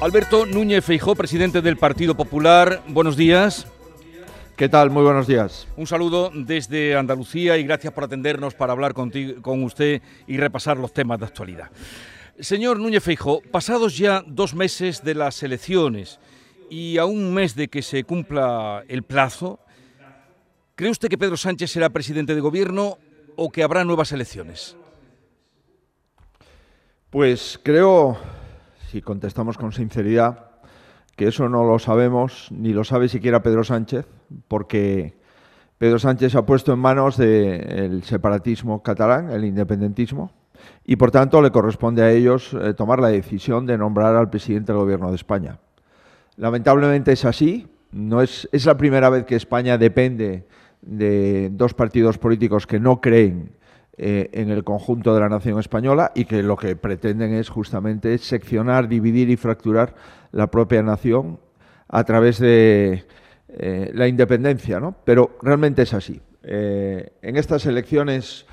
Alberto Núñez Feijó, presidente del Partido Popular, buenos días. ¿Qué tal? Muy buenos días. Un saludo desde Andalucía y gracias por atendernos para hablar contigo, con usted y repasar los temas de actualidad. Señor Núñez Feijó, pasados ya dos meses de las elecciones y a un mes de que se cumpla el plazo, ¿cree usted que Pedro Sánchez será presidente de gobierno o que habrá nuevas elecciones? Pues creo, si contestamos con sinceridad, que eso no lo sabemos, ni lo sabe siquiera Pedro Sánchez, porque Pedro Sánchez se ha puesto en manos del separatismo catalán, el independentismo, y por tanto le corresponde a ellos eh, tomar la decisión de nombrar al presidente del Gobierno de España. Lamentablemente es así, no es, es la primera vez que España depende de dos partidos políticos que no creen eh, en el conjunto de la nación española y que lo que pretenden es justamente seccionar, dividir y fracturar la propia nación a través de eh, la independencia, ¿no? Pero realmente es así. Eh, en estas elecciones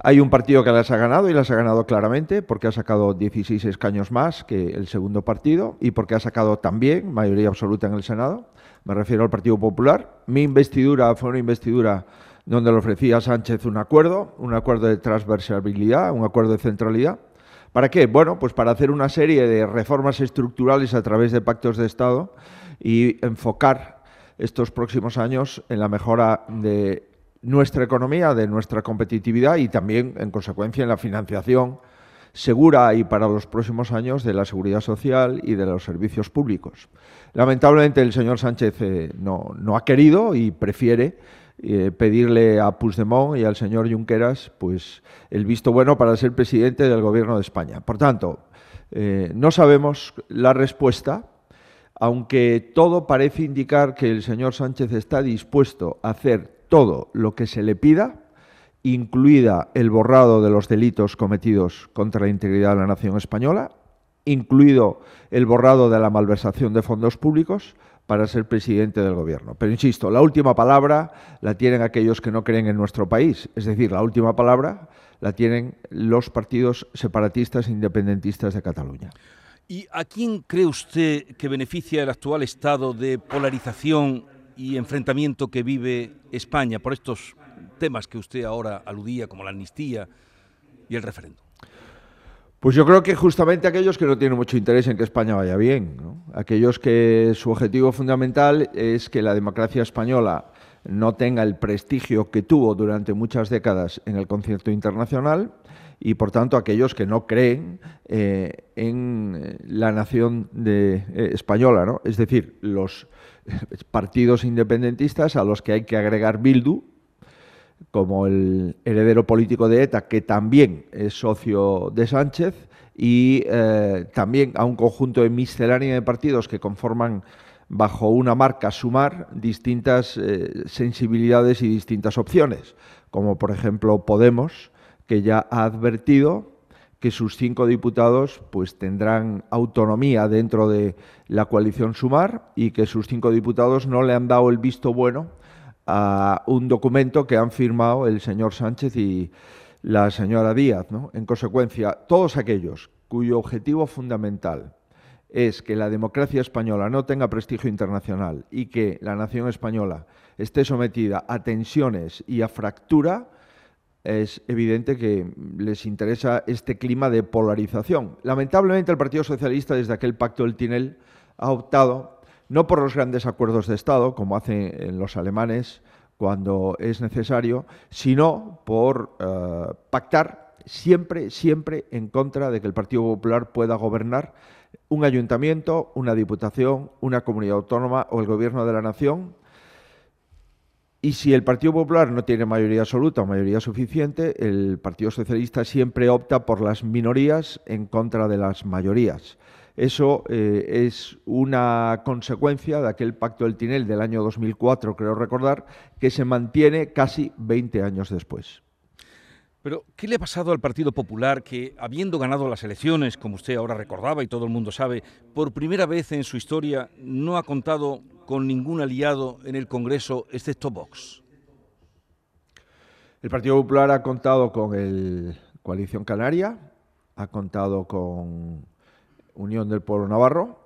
hay un partido que las ha ganado y las ha ganado claramente porque ha sacado 16 escaños más que el segundo partido y porque ha sacado también mayoría absoluta en el Senado. Me refiero al Partido Popular. Mi investidura fue una investidura donde le ofrecía a Sánchez un acuerdo, un acuerdo de transversabilidad, un acuerdo de centralidad. ¿Para qué? Bueno, pues para hacer una serie de reformas estructurales a través de pactos de Estado y enfocar estos próximos años en la mejora de nuestra economía, de nuestra competitividad y también, en consecuencia, en la financiación segura y para los próximos años de la seguridad social y de los servicios públicos. Lamentablemente el señor Sánchez eh, no, no ha querido y prefiere eh, pedirle a Puigdemont y al señor Junqueras pues, el visto bueno para ser presidente del Gobierno de España. Por tanto, eh, no sabemos la respuesta, aunque todo parece indicar que el señor Sánchez está dispuesto a hacer todo lo que se le pida, incluida el borrado de los delitos cometidos contra la integridad de la nación española, incluido el borrado de la malversación de fondos públicos, para ser presidente del gobierno. Pero insisto, la última palabra la tienen aquellos que no creen en nuestro país. Es decir, la última palabra la tienen los partidos separatistas e independentistas de Cataluña. ¿Y a quién cree usted que beneficia el actual estado de polarización y enfrentamiento que vive España por estos temas que usted ahora aludía, como la amnistía y el referéndum? Pues yo creo que justamente aquellos que no tienen mucho interés en que España vaya bien, aquellos que su objetivo fundamental es que la democracia española no tenga el prestigio que tuvo durante muchas décadas en el concierto internacional y por tanto aquellos que no creen eh, en la nación de, eh, española, ¿no? es decir, los partidos independentistas a los que hay que agregar Bildu, como el heredero político de ETA, que también es socio de Sánchez, y eh, también a un conjunto de miscelánea de partidos que conforman bajo una marca sumar distintas eh, sensibilidades y distintas opciones, como por ejemplo Podemos, que ya ha advertido que sus cinco diputados pues tendrán autonomía dentro de la coalición Sumar y que sus cinco diputados no le han dado el visto bueno a un documento que han firmado el señor Sánchez y la señora Díaz. En consecuencia, todos aquellos cuyo objetivo fundamental es que la democracia española no tenga prestigio internacional y que la nación española esté sometida a tensiones y a fractura, es evidente que les interesa este clima de polarización. Lamentablemente el Partido Socialista desde aquel pacto del Tinel ha optado no por los grandes acuerdos de Estado, como hacen los alemanes cuando es necesario, sino por eh, pactar siempre, siempre en contra de que el Partido Popular pueda gobernar un ayuntamiento, una diputación, una comunidad autónoma o el gobierno de la nación. Y si el Partido Popular no tiene mayoría absoluta o mayoría suficiente, el Partido Socialista siempre opta por las minorías en contra de las mayorías. Eso eh, es una consecuencia de aquel pacto del Tinel del año 2004, creo recordar, que se mantiene casi 20 años después. Pero, ¿qué le ha pasado al Partido Popular que, habiendo ganado las elecciones, como usted ahora recordaba y todo el mundo sabe, por primera vez en su historia no ha contado con ningún aliado en el Congreso excepto Vox? El Partido Popular ha contado con el Coalición Canaria, ha contado con Unión del Pueblo Navarro.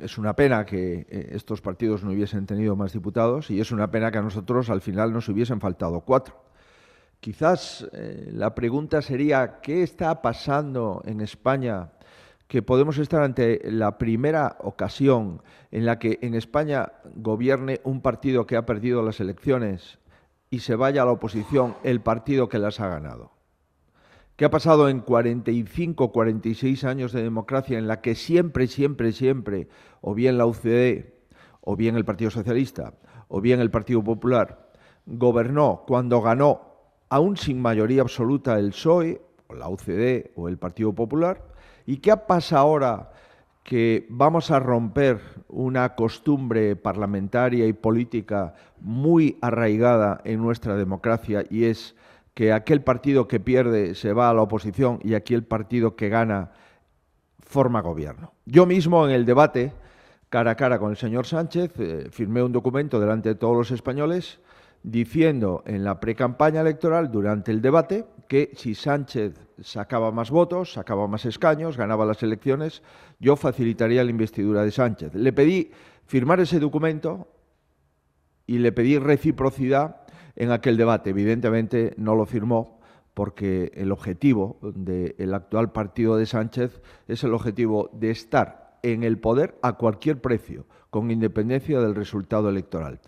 Es una pena que eh, estos partidos no hubiesen tenido más diputados y es una pena que a nosotros al final nos hubiesen faltado cuatro. Quizás eh, la pregunta sería, ¿qué está pasando en España que podemos estar ante la primera ocasión en la que en España gobierne un partido que ha perdido las elecciones y se vaya a la oposición el partido que las ha ganado? ¿Qué ha pasado en 45, 46 años de democracia en la que siempre, siempre, siempre, o bien la UCD, o bien el Partido Socialista, o bien el Partido Popular, gobernó cuando ganó, aún sin mayoría absoluta, el PSOE, o la UCD, o el Partido Popular? ¿Y qué pasa ahora que vamos a romper una costumbre parlamentaria y política muy arraigada en nuestra democracia y es que aquel partido que pierde se va a la oposición y aquí el partido que gana forma gobierno. Yo mismo en el debate cara a cara con el señor Sánchez eh, firmé un documento delante de todos los españoles diciendo en la precampaña electoral durante el debate que si Sánchez sacaba más votos, sacaba más escaños, ganaba las elecciones, yo facilitaría la investidura de Sánchez. Le pedí firmar ese documento y le pedí reciprocidad en aquel debate. Evidentemente no lo firmó porque el objetivo del actual partido de Sánchez es el objetivo de estar en el poder a cualquier precio, con independencia del resultado electoral.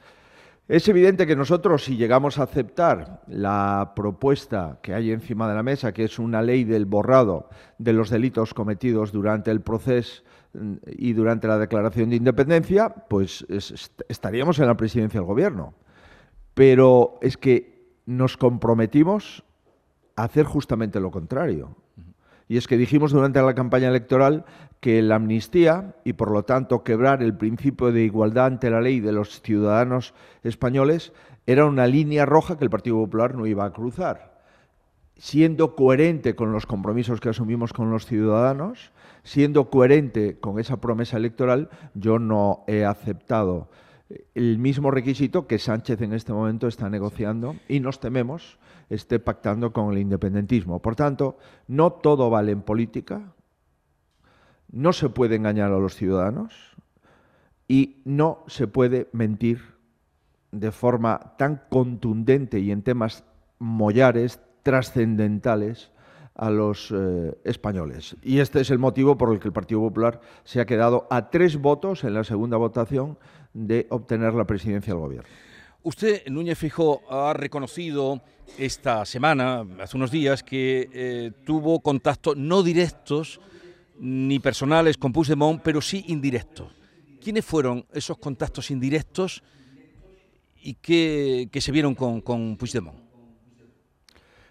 Es evidente que nosotros, si llegamos a aceptar la propuesta que hay encima de la mesa, que es una ley del borrado de los delitos cometidos durante el proceso mm, y durante la declaración de independencia, pues estaríamos en la presidencia del gobierno pero es que nos comprometimos a hacer justamente lo contrario. Y es que dijimos durante la campaña electoral que la amnistía y por lo tanto quebrar el principio de igualdad ante la ley de los ciudadanos españoles era una línea roja que el Partido Popular no iba a cruzar. Siendo coherente con los compromisos que asumimos con los ciudadanos, siendo coherente con esa promesa electoral, yo no he aceptado el mismo requisito que Sánchez en este momento está negociando y nos tememos esté pactando con el independentismo. Por tanto, no todo vale en política, no se puede engañar a los ciudadanos y no se puede mentir de forma tan contundente y en temas mollares, trascendentales, a los eh, españoles. Y este es el motivo por el que el Partido Popular se ha quedado a tres votos en la segunda votación de obtener la presidencia del Gobierno. Usted, Núñez Fijo, ha reconocido esta semana, hace unos días, que eh, tuvo contactos no directos ni personales con Puigdemont, pero sí indirectos. ¿Quiénes fueron esos contactos indirectos y qué, se vieron con, con Puigdemont?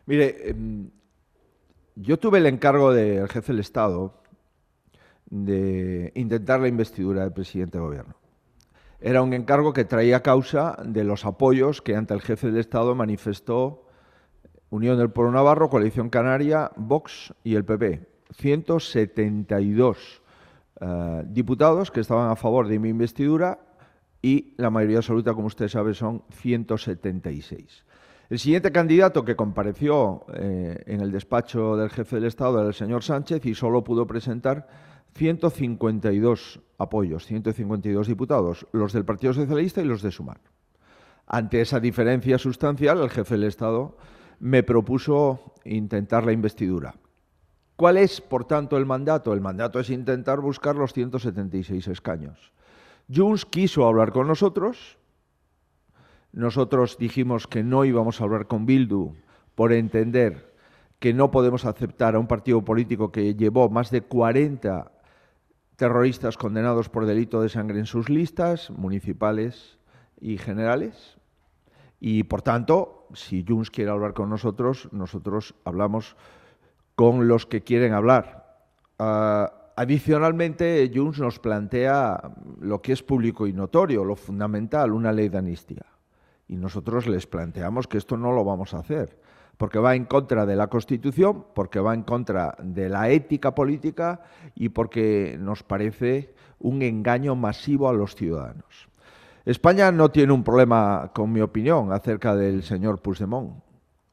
Mire, em, yo tuve el encargo del jefe del Estado de intentar la investidura del presidente de gobierno. Era un encargo que traía causa de los apoyos que ante el jefe del Estado manifestó Unión del Pueblo Navarro, Coalición Canaria, Vox y el PP. 172 eh, diputados que estaban a favor de mi investidura y la mayoría absoluta, como usted sabe, son 176. El siguiente candidato que compareció eh, en el despacho del jefe del Estado era el señor Sánchez y solo pudo presentar 152 apoyos, 152 diputados, los del Partido Socialista y los de Sumar. Ante esa diferencia sustancial, el jefe del Estado me propuso intentar la investidura. ¿Cuál es, por tanto, el mandato? El mandato es intentar buscar los 176 escaños. Junts quiso hablar con nosotros, nosotros dijimos que no íbamos a hablar con Bildu por entender que no podemos aceptar a un partido político que llevó más de 40 terroristas condenados por delito de sangre en sus listas, municipales y generales. Y por tanto, si Junts quiere hablar con nosotros, nosotros hablamos con los que quieren hablar. Ah, adicionalmente, Junts nos plantea lo que es público y notorio, lo fundamental, una ley de amnistía. Y nosotros les planteamos que esto no lo vamos a hacer, porque va en contra de la Constitución, porque va en contra de la ética política y porque nos parece un engaño masivo a los ciudadanos. España no tiene un problema, con mi opinión, acerca del señor Puigdemont.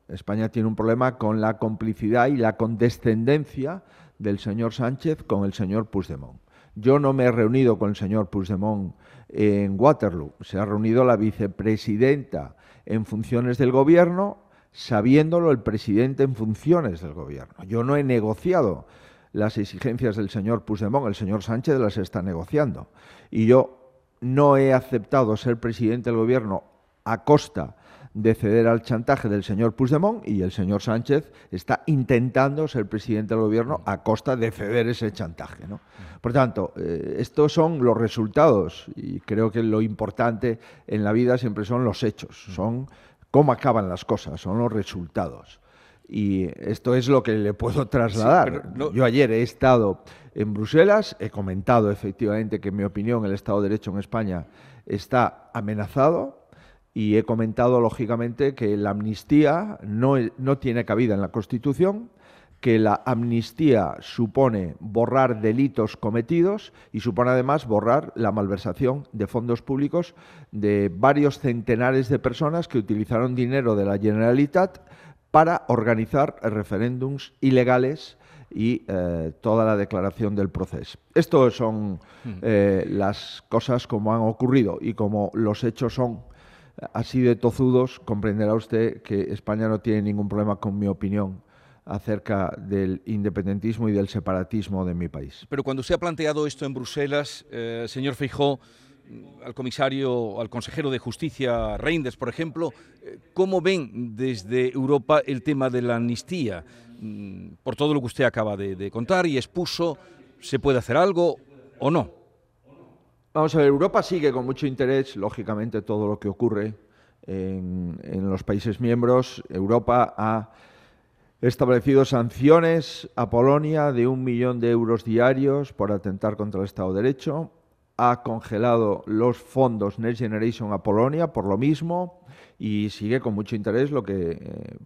España tiene un problema con la complicidad y la condescendencia del señor Sánchez con el señor Puigdemont. Yo no me he reunido con el señor Puigdemont en Waterloo. Se ha reunido la vicepresidenta en funciones del gobierno, sabiéndolo el presidente en funciones del gobierno. Yo no he negociado las exigencias del señor Puigdemont, el señor Sánchez las está negociando. Y yo no he aceptado ser presidente del gobierno a costa de ceder al chantaje del señor Puigdemont y el señor Sánchez está intentando ser presidente del gobierno a costa de ceder ese chantaje. Por tanto, eh, estos son los resultados y creo que lo importante en la vida siempre son los hechos, son cómo acaban las cosas, son los resultados. Y esto es lo que le puedo trasladar. Yo ayer he estado en Bruselas, he comentado efectivamente que en mi opinión el Estado de Derecho en España está amenazado y he comentado lógicamente que la amnistía no, no tiene cabida en la Constitución, que la amnistía supone borrar delitos cometidos y supone además borrar la malversación de fondos públicos de varios centenares de personas que utilizaron dinero de la Generalitat para organizar referéndums ilegales y eh, toda la declaración del proceso. Esto son mm. eh, las cosas como han ocurrido y como los hechos son así de tozudos, comprenderá usted que España no tiene ningún problema con mi opinión acerca del independentismo y del separatismo de mi país. Pero cuando se ha planteado esto en Bruselas, eh, señor Feijó, al comisario, al consejero de Justicia Reinders, por ejemplo, eh, ¿cómo ven desde Europa el tema de la amnistía? Mm, por todo lo que usted acaba de, contar y expuso, ¿se puede hacer algo o no? Vamos a ver, Europa sigue con mucho interés, lógicamente, todo lo que ocurre en, los países miembros. Europa ha establecido sanciones a Polonia de un millón de euros diarios por atentar contra el Estado de Derecho ha congelado los fondos Next Generation a Polonia por lo mismo y sigue con mucho interés lo que eh,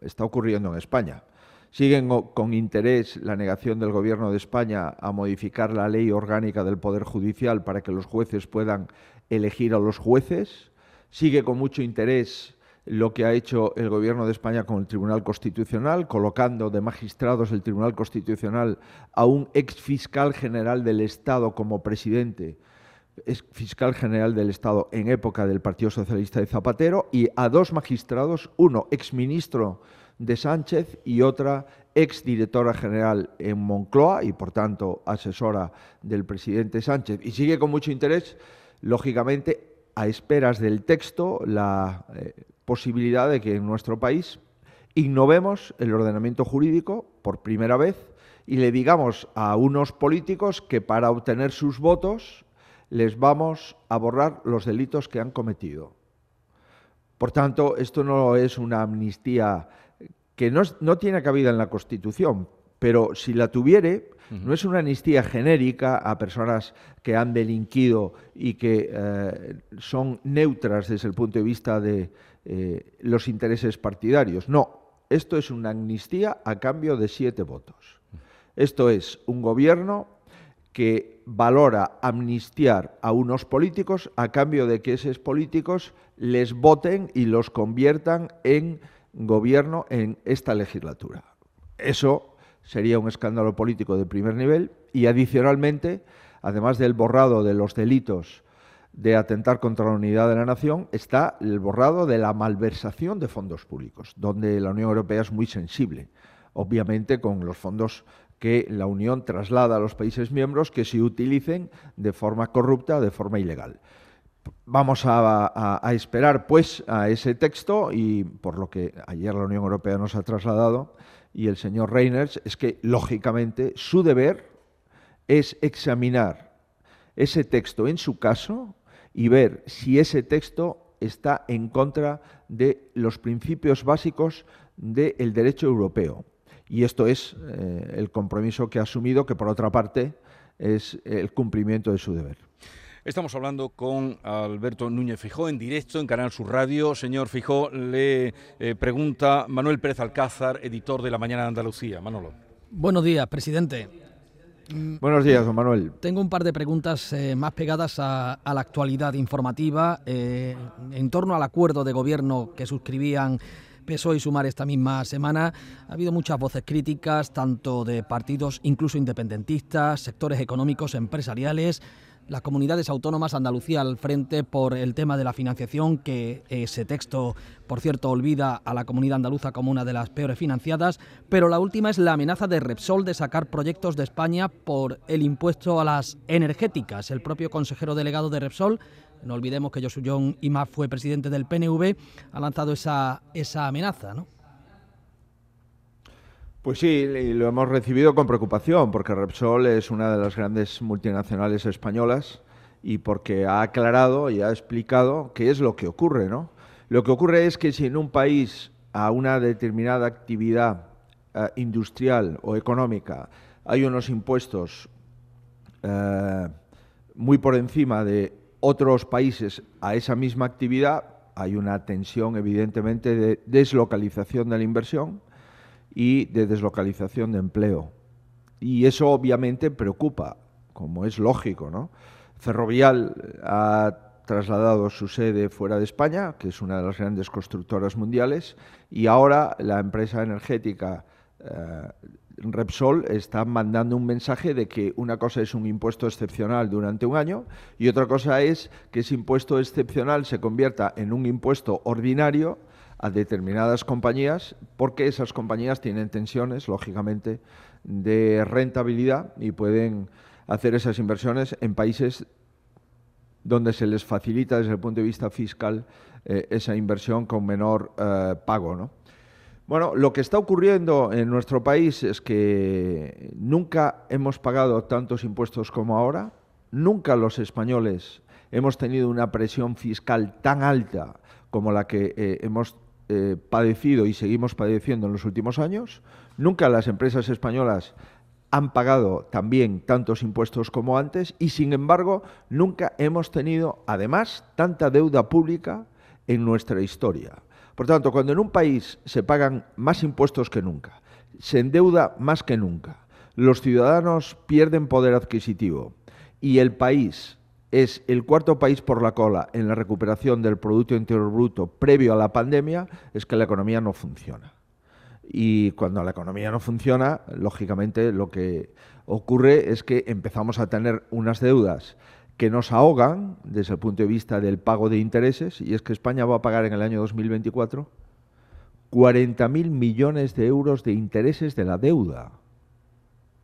está ocurriendo en España. Siguen con interés la negación del Gobierno de España a modificar la ley orgánica del Poder Judicial para que los jueces puedan elegir a los jueces. Sigue con mucho interés lo que ha hecho el Gobierno de España con el Tribunal Constitucional, colocando de magistrados del Tribunal Constitucional a un ex fiscal general del Estado como presidente, ex fiscal general del Estado en época del Partido Socialista de Zapatero, y a dos magistrados, uno ex ministro de Sánchez y otra ex directora general en Moncloa y por tanto asesora del presidente Sánchez. Y sigue con mucho interés, lógicamente, a esperas del texto, la eh, posibilidad de que en nuestro país innovemos el ordenamiento jurídico por primera vez y le digamos a unos políticos que para obtener sus votos les vamos a borrar los delitos que han cometido. Por tanto, esto no es una amnistía que no, no tiene cabida en la Constitución, pero si la tuviere, no es una amnistía genérica a personas que han delinquido y que eh, son neutras desde el punto de vista de eh, los intereses partidarios. No, esto es una amnistía a cambio de siete votos. Esto es un gobierno que valora amnistiar a unos políticos a cambio de que esos políticos les voten y los conviertan en gobierno en esta legislatura. Eso sería un escándalo político de primer nivel y adicionalmente, además del borrado de los delitos de atentar contra la unidad de la nación, está el borrado de la malversación de fondos públicos, donde la Unión Europea es muy sensible, obviamente con los fondos que la Unión traslada a los países miembros que se utilicen de forma corrupta, de forma ilegal. Vamos a, a, esperar, pues, a ese texto y, por lo que ayer la Unión Europea nos ha trasladado, y el señor Reiners es que, lógicamente, su deber es examinar ese texto en su caso y ver si ese texto está en contra de los principios básicos del derecho europeo. Y esto es eh, el compromiso que ha asumido, que por otra parte es el cumplimiento de su deber. Estamos hablando con Alberto Núñez Fijó en directo en Canal Sur Radio. Señor Fijó, le eh, pregunta Manuel Pérez Alcázar, editor de La Mañana de Andalucía. Manolo. Buenos días, presidente. Buenos días, don Manuel. Tengo un par de preguntas eh, más pegadas a, la actualidad informativa eh, en torno al acuerdo de gobierno que suscribían PSOE y Sumar esta misma semana. Ha habido muchas voces críticas, tanto de partidos incluso independentistas, sectores económicos, empresariales las comunidades autónomas, Andalucía al frente por el tema de la financiación, que ese texto, por cierto, olvida a la comunidad andaluza como una de las peores financiadas, pero la última es la amenaza de Repsol de sacar proyectos de España por el impuesto a las energéticas. El propio consejero delegado de Repsol, no olvidemos que Josu John fue presidente del PNV, ha lanzado esa, esa amenaza, ¿no? Pues sí, lo hemos recibido con preocupación, porque Repsol es una de las grandes multinacionales españolas y porque ha aclarado y ha explicado qué es lo que ocurre, ¿no? Lo que ocurre es que si en un país a una determinada actividad eh, industrial o económica hay unos impuestos eh, muy por encima de otros países a esa misma actividad, hay una tensión evidentemente de deslocalización de la inversión y de deslocalización de empleo. Y eso obviamente preocupa, como es lógico, ¿no? Ferrovial ha trasladado su sede fuera de España, que es una de las grandes constructoras mundiales, y ahora la empresa energética eh, Repsol está mandando un mensaje de que una cosa es un impuesto excepcional durante un año y otra cosa es que ese impuesto excepcional se convierta en un impuesto ordinario a determinadas compañías porque esas compañías tienen tensiones, lógicamente, de rentabilidad y pueden hacer esas inversiones en países donde se les facilita desde el punto de vista fiscal eh, esa inversión con menor eh, pago. ¿no? Bueno, lo que está ocurriendo en nuestro país es que nunca hemos pagado tantos impuestos como ahora, nunca los españoles hemos tenido una presión fiscal tan alta como la que eh, hemos eh, padecido y seguimos padeciendo en los últimos años. Nunca las empresas españolas han pagado también tantos impuestos como antes y, sin embargo, nunca hemos tenido, además, tanta deuda pública en nuestra historia. Por tanto, cuando en un país se pagan más impuestos que nunca, se endeuda más que nunca, los ciudadanos pierden poder adquisitivo y el país es el cuarto país por la cola en la recuperación del Producto Interior Bruto previo a la pandemia, es que la economía no funciona. Y cuando la economía no funciona, lógicamente lo que ocurre es que empezamos a tener unas deudas que nos ahogan desde el punto de vista del pago de intereses, y es que España va a pagar en el año 2024 40.000 millones de euros de intereses de la deuda.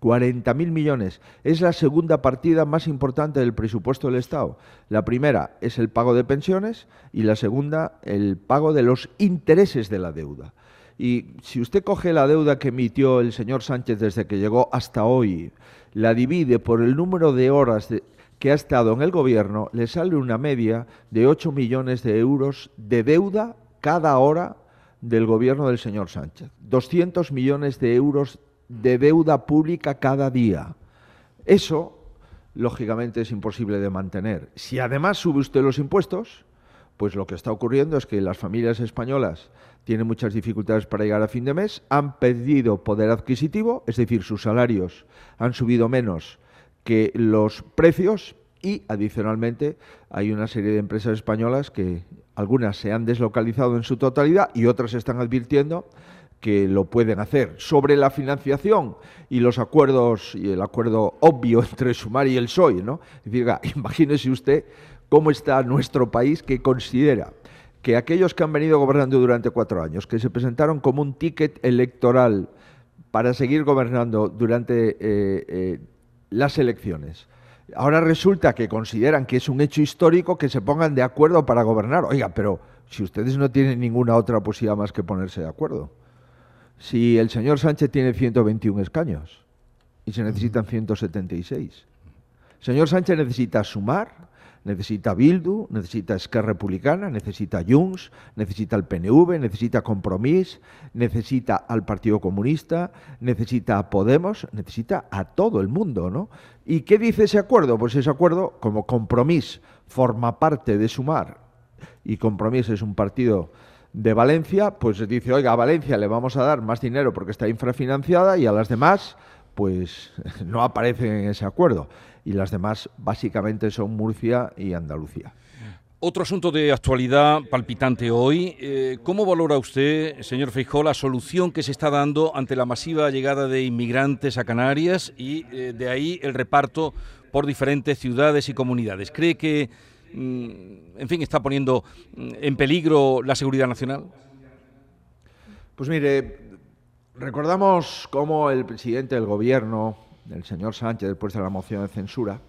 40.000 millones. Es la segunda partida más importante del presupuesto del Estado. La primera es el pago de pensiones y la segunda el pago de los intereses de la deuda. Y si usted coge la deuda que emitió el señor Sánchez desde que llegó hasta hoy, la divide por el número de horas que ha estado en el gobierno, le sale una media de 8 millones de euros de deuda cada hora del gobierno del señor Sánchez. 200 millones de euros de deuda pública cada día. Eso, lógicamente, es imposible de mantener. Si además sube usted los impuestos, pues lo que está ocurriendo es que las familias españolas tienen muchas dificultades para llegar a fin de mes, han perdido poder adquisitivo, es decir, sus salarios han subido menos que los precios y, adicionalmente, hay una serie de empresas españolas que algunas se han deslocalizado en su totalidad y otras están advirtiendo que lo pueden hacer. Sobre la financiación y los acuerdos, y el acuerdo obvio entre Sumar y el PSOE, ¿no? Decir, imagínese usted cómo está nuestro país que considera que aquellos que han venido gobernando durante cuatro años, que se presentaron como un ticket electoral para seguir gobernando durante eh, eh, las elecciones, ahora resulta que consideran que es un hecho histórico que se pongan de acuerdo para gobernar. Oiga, pero si ustedes no tienen ninguna otra posibilidad más que ponerse de acuerdo si el señor Sánchez tiene 121 escaños y se necesitan 176? El señor Sánchez necesita sumar, necesita Bildu, necesita Esquerra Republicana, necesita Junts, necesita el PNV, necesita Compromís, necesita al Partido Comunista, necesita a Podemos, necesita a todo el mundo, ¿no? ¿Y qué dice ese acuerdo? Pues ese acuerdo, como Compromís forma parte de Sumar y Compromís es un partido de Valencia, pues dice, oiga, a Valencia le vamos a dar más dinero porque está infrafinanciada y a las demás, pues no aparecen en ese acuerdo. Y las demás básicamente son Murcia y Andalucía. Otro asunto de actualidad palpitante hoy. Eh, ¿Cómo valora usted, señor Feijó, la solución que se está dando ante la masiva llegada de inmigrantes a Canarias y eh, de ahí el reparto por diferentes ciudades y comunidades? ¿Cree que, mm, en fin, está poniendo mm, en peligro la seguridad nacional? Pues mire, recordamos cómo el presidente del gobierno, el señor Sánchez, después de la moción de censura,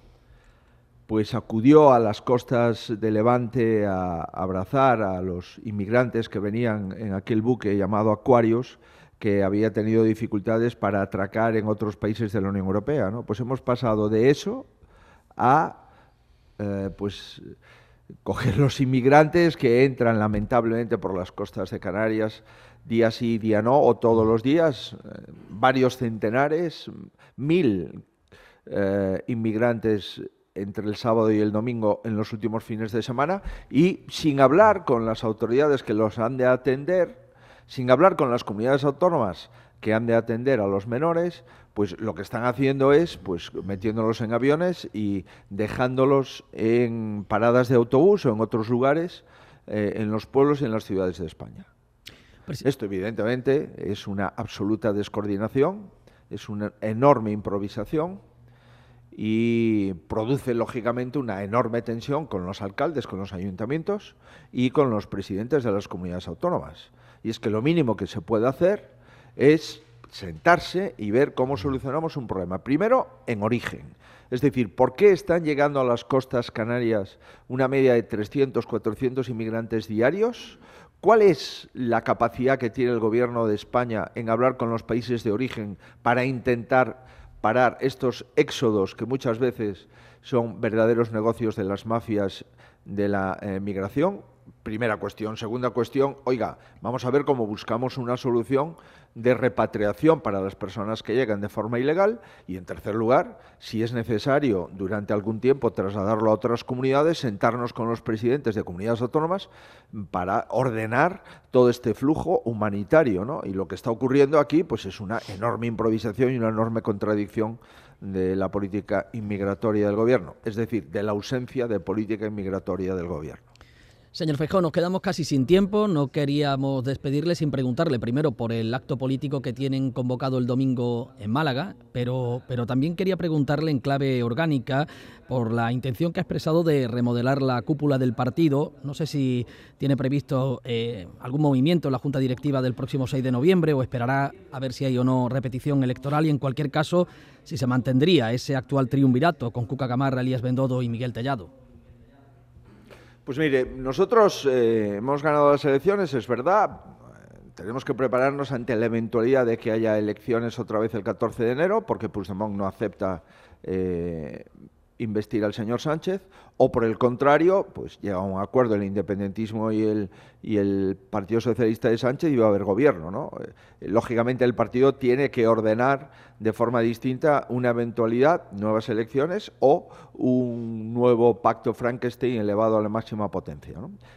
pues acudió a las costas de Levante a abrazar a los inmigrantes que venían en aquel buque llamado Aquarius, que había tenido dificultades para atracar en otros países de la Unión Europea. Pues hemos pasado de eso a eh, pues coger los inmigrantes que entran lamentablemente por las costas de Canarias día sí, día no, o todos los días, eh, varios centenares, mil eh, inmigrantes entre el sábado y el domingo en los últimos fines de semana y sin hablar con las autoridades que los han de atender, sin hablar con las comunidades autónomas que han de atender a los menores, pues lo que están haciendo es pues metiéndolos en aviones y dejándolos en paradas de autobús o en otros lugares eh, en los pueblos y en las ciudades de España. Esto evidentemente es una absoluta descoordinación, es una enorme improvisación y produce lógicamente una enorme tensión con los alcaldes, con los ayuntamientos y con los presidentes de las comunidades autónomas. Y es que lo mínimo que se puede hacer es sentarse y ver cómo solucionamos un problema. Primero, en origen. Es decir, ¿por qué están llegando a las costas canarias una media de 300, 400 inmigrantes diarios? ¿Cuál es la capacidad que tiene el Gobierno de España en hablar con los países de origen para intentar parar estos éxodos que muchas veces son verdaderos negocios de las mafias de la eh, migración. Primera cuestión. Segunda cuestión, oiga, vamos a ver cómo buscamos una solución de repatriación para las personas que llegan de forma ilegal y, en tercer lugar, si es necesario durante algún tiempo trasladarlo a otras comunidades, sentarnos con los presidentes de comunidades autónomas para ordenar todo este flujo humanitario. ¿no? Y lo que está ocurriendo aquí pues es una enorme improvisación y una enorme contradicción de la política inmigratoria del Gobierno, es decir, de la ausencia de política inmigratoria del Gobierno. Señor Feijó, nos quedamos casi sin tiempo. No queríamos despedirle sin preguntarle primero por el acto político que tienen convocado el domingo en Málaga, pero, pero también quería preguntarle en clave orgánica por la intención que ha expresado de remodelar la cúpula del partido. No sé si tiene previsto eh, algún movimiento en la Junta Directiva del próximo 6 de noviembre o esperará a ver si hay o no repetición electoral y en cualquier caso si se mantendría ese actual triunvirato con Cuca Gamarra, Elías Bendodo y Miguel Tellado. Pues mire, nosotros eh, hemos ganado las elecciones, es verdad. Tenemos que prepararnos ante la eventualidad de que haya elecciones otra vez el 14 de enero, porque Puigdemont no acepta eh, investir al señor Sánchez, o por el contrario, pues llega un acuerdo el independentismo y el, y el Partido Socialista de Sánchez y va a haber gobierno. ¿no? Eh, lógicamente el partido tiene que ordenar de forma distinta una eventualidad, nuevas elecciones o un nuevo pacto Frankenstein elevado a la máxima potencia.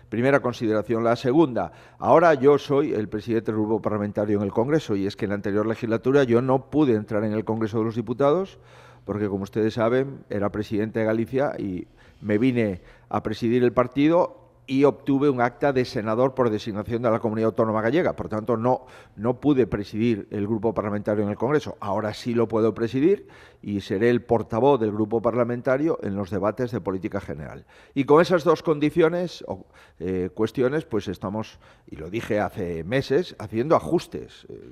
Primera consideración. La segunda, ahora yo soy el presidente del grupo parlamentario en el Congreso y es que en la anterior legislatura yo no pude entrar en el Congreso de los Diputados porque como ustedes saben, era presidente de Galicia y me vine a presidir el partido y obtuve un acta de senador por designación de la Comunidad Autónoma Gallega. Por tanto, no, no pude presidir el grupo parlamentario en el Congreso. Ahora sí lo puedo presidir y seré el portavoz del grupo parlamentario en los debates de política general. Y con esas dos condiciones o eh, cuestiones, pues estamos, y lo dije hace meses, haciendo ajustes. Eh,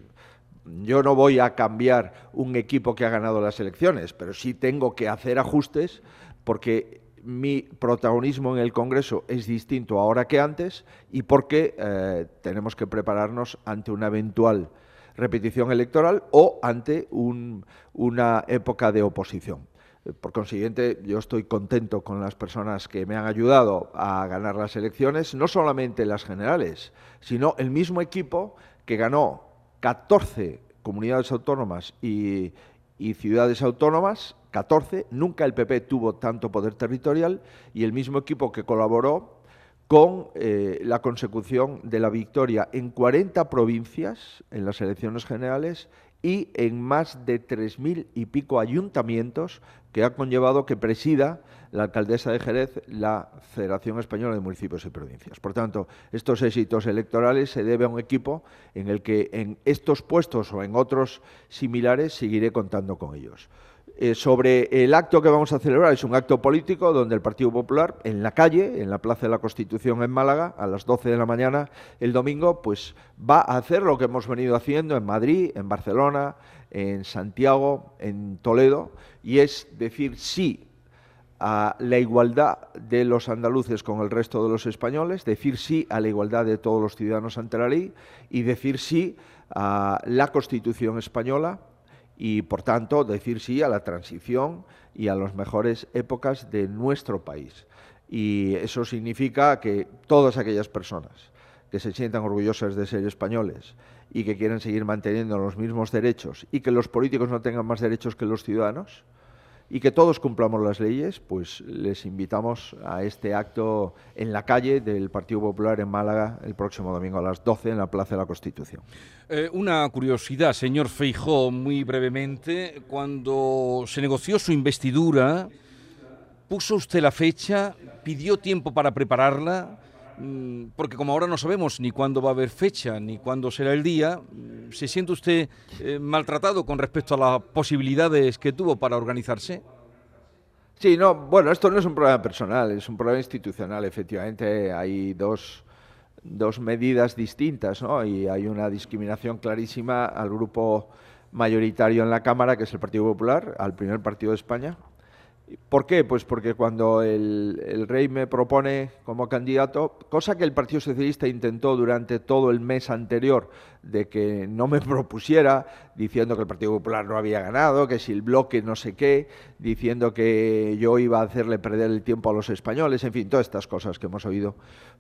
yo no voy a cambiar un equipo que ha ganado las elecciones, pero sí tengo que hacer ajustes porque mi protagonismo en el Congreso es distinto ahora que antes y porque eh, tenemos que prepararnos ante una eventual repetición electoral o ante una época de oposición. Por consiguiente, yo estoy contento con las personas que me han ayudado a ganar las elecciones, no solamente las generales, sino el mismo equipo que ganó 14 comunidades autónomas y, ciudades autónomas, 14, nunca el PP tuvo tanto poder territorial y el mismo equipo que colaboró con eh, la consecución de la victoria en 40 provincias en las elecciones generales y en más de tres mil y pico ayuntamientos que ha conllevado que presida la alcaldesa de Jerez la Federación Española de Municipios y Provincias. Por tanto, estos éxitos electorales se debe a un equipo en el que en estos puestos o en otros similares seguiré contando con ellos. Eh, sobre el acto que vamos a celebrar, es un acto político donde el Partido Popular, en la calle, en la Plaza de la Constitución en Málaga, a las 12 de la mañana el domingo, pues va a hacer lo que hemos venido haciendo en Madrid, en Barcelona, en Santiago, en Toledo, y es decir sí a la igualdad de los andaluces con el resto de los españoles, decir sí a la igualdad de todos los ciudadanos ante la ley y decir sí a la Constitución española y, por tanto, decir sí a la transición y a las mejores épocas de nuestro país. Y eso significa que todas aquellas personas que se sientan orgullosas de ser españoles y que quieren seguir manteniendo los mismos derechos y que los políticos no tengan más derechos que los ciudadanos, y que todos cumplamos las leyes, pues les invitamos a este acto en la calle del Partido Popular en Málaga el próximo domingo a las 12 en la Plaza de la Constitución. Eh, una curiosidad, señor Feijó, muy brevemente, cuando se negoció su investidura, ¿puso usted la fecha? ¿Pidió tiempo para prepararla? Mm, porque como ahora no sabemos ni cuándo va a haber fecha ni cuándo será el día, mm, ¿se siente usted eh, maltratado con respecto a las posibilidades que tuvo para organizarse? Sí, no, bueno, esto no es un problema personal, es un problema institucional. Efectivamente, hay dos, dos medidas distintas, ¿no? Y hay una discriminación clarísima al grupo mayoritario en la Cámara, que es el Partido Popular, al primer partido de España, ¿Por qué? Pues porque cuando el, rey me propone como candidato, cosa que el Partido Socialista intentó durante todo el mes anterior de que no me propusiera, diciendo que el Partido Popular no había ganado, que si el bloque no sé qué, diciendo que yo iba a hacerle perder el tiempo a los españoles, en fin, todas estas cosas que hemos oído,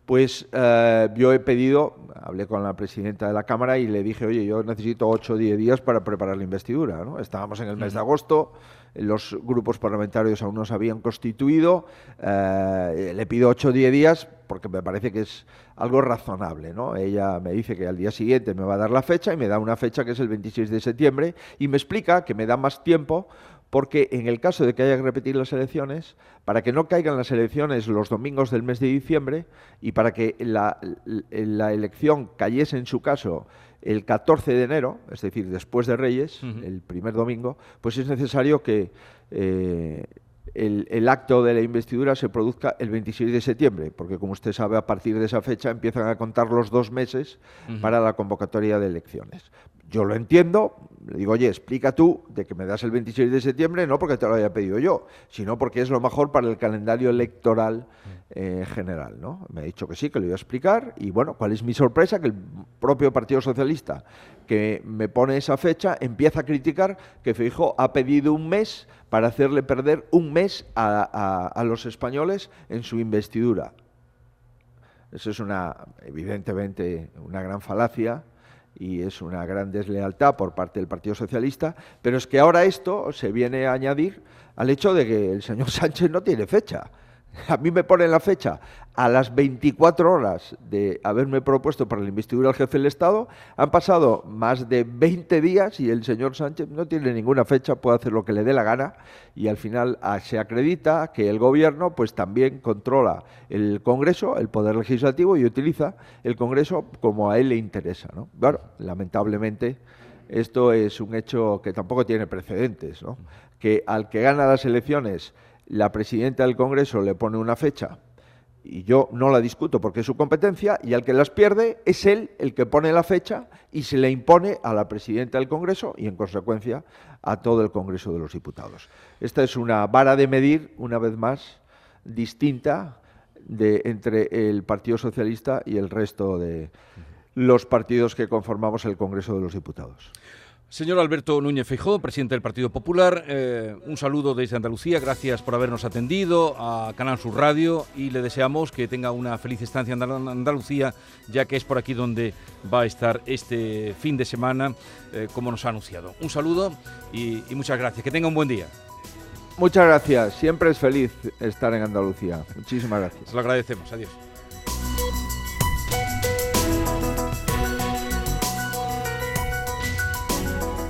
pues eh, yo he pedido, hablé con la presidenta de la Cámara y le dije, oye, yo necesito 8 o 10 días para preparar la investidura. ¿no? Estábamos en el mes de agosto los grupos parlamentarios aún no se habían constituido. Eh, le pido 8 o 10 días porque me parece que es algo razonable. ¿no? Ella me dice que al día siguiente me va a dar la fecha y me da una fecha que es el 26 de septiembre y me explica que me da más tiempo porque en el caso de que haya que repetir las elecciones, para que no caigan las elecciones los domingos del mes de diciembre y para que la, la elección cayese en su caso el 14 de enero, es decir, después de Reyes, el primer domingo, pues es necesario que eh, el, acto de la investidura se produzca el 26 de septiembre, porque como usted sabe, a partir de esa fecha empiezan a contar los dos meses para la convocatoria de elecciones. Yo lo entiendo, le digo, oye, explica tú de que me das el 26 de septiembre, no porque te lo haya pedido yo, sino porque es lo mejor para el calendario electoral eh, general. ¿no? Me ha dicho que sí, que lo iba a explicar, y bueno, ¿cuál es mi sorpresa? Que el propio Partido Socialista, que me pone esa fecha, empieza a criticar que Feijóo ha pedido un mes para hacerle perder un mes a, los españoles en su investidura. Eso es una, evidentemente, una gran falacia y es una gran deslealtad por parte del Partido Socialista, pero es que ahora esto se viene a añadir al hecho de que el señor Sánchez no tiene fecha. A mí me ponen la fecha a las 24 horas de haberme propuesto para la investidura al jefe del Estado. Han pasado más de 20 días y el señor Sánchez no tiene ninguna fecha, puede hacer lo que le dé la gana y al final ah, se acredita que el gobierno pues también controla el Congreso, el Poder Legislativo y utiliza el Congreso como a él le interesa. ¿no? Lamentablemente esto es un hecho que tampoco tiene precedentes, que al que gana las elecciones la presidenta del Congreso le pone una fecha y yo no la discuto porque es su competencia, y al que las pierde es él el que pone la fecha y se le impone a la presidenta del Congreso y, en consecuencia, a todo el Congreso de los Diputados. Esta es una vara de medir, una vez más, distinta de, entre el Partido Socialista y el resto de los partidos que conformamos el Congreso de los Diputados. Señor Alberto Núñez Feijó, presidente del Partido Popular, eh, un saludo desde Andalucía, gracias por habernos atendido a Canal Sur Radio y le deseamos que tenga una feliz estancia en Andalucía, ya que es por aquí donde va a estar este fin de semana, eh, como nos ha anunciado. Un saludo y, y muchas gracias, que tenga un buen día. Muchas gracias, siempre es feliz estar en Andalucía. Muchísimas gracias. Se lo agradecemos, adiós.